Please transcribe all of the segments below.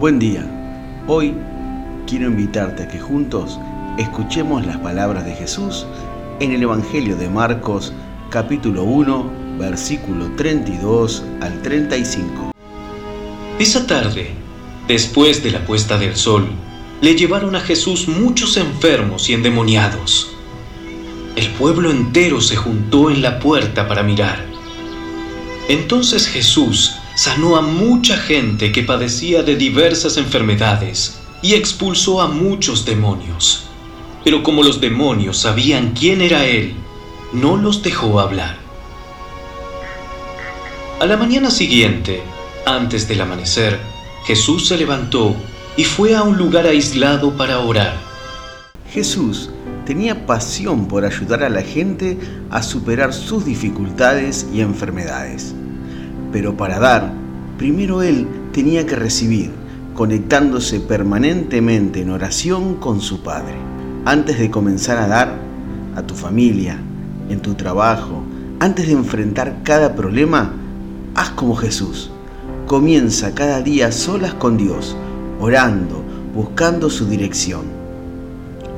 Buen día. Hoy quiero invitarte a que juntos escuchemos las palabras de Jesús en el Evangelio de Marcos capítulo 1 versículo 32 al 35. Esa tarde, después de la puesta del sol, le llevaron a Jesús muchos enfermos y endemoniados. El pueblo entero se juntó en la puerta para mirar. Entonces Jesús sanó a mucha gente que padecía de diversas enfermedades y expulsó a muchos demonios. Pero como los demonios sabían quién era Él, no los dejó hablar. A la mañana siguiente, antes del amanecer, Jesús se levantó y fue a un lugar aislado para orar. Jesús tenía pasión por ayudar a la gente a superar sus dificultades y enfermedades. Pero para dar, primero Él tenía que recibir, conectándose permanentemente en oración con su Padre. Antes de comenzar a dar, a tu familia, en tu trabajo, antes de enfrentar cada problema, haz como Jesús. Comienza cada día solas con Dios, orando, buscando su dirección.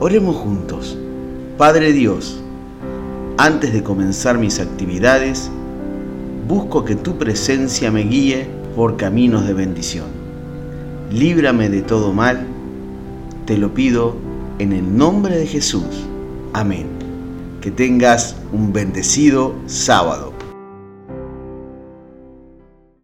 Oremos juntos. Padre Dios, antes de comenzar mis actividades, busco que tu presencia me guíe por caminos de bendición. Líbrame de todo mal, te lo pido en el nombre de Jesús. Amén. Que tengas un bendecido sábado.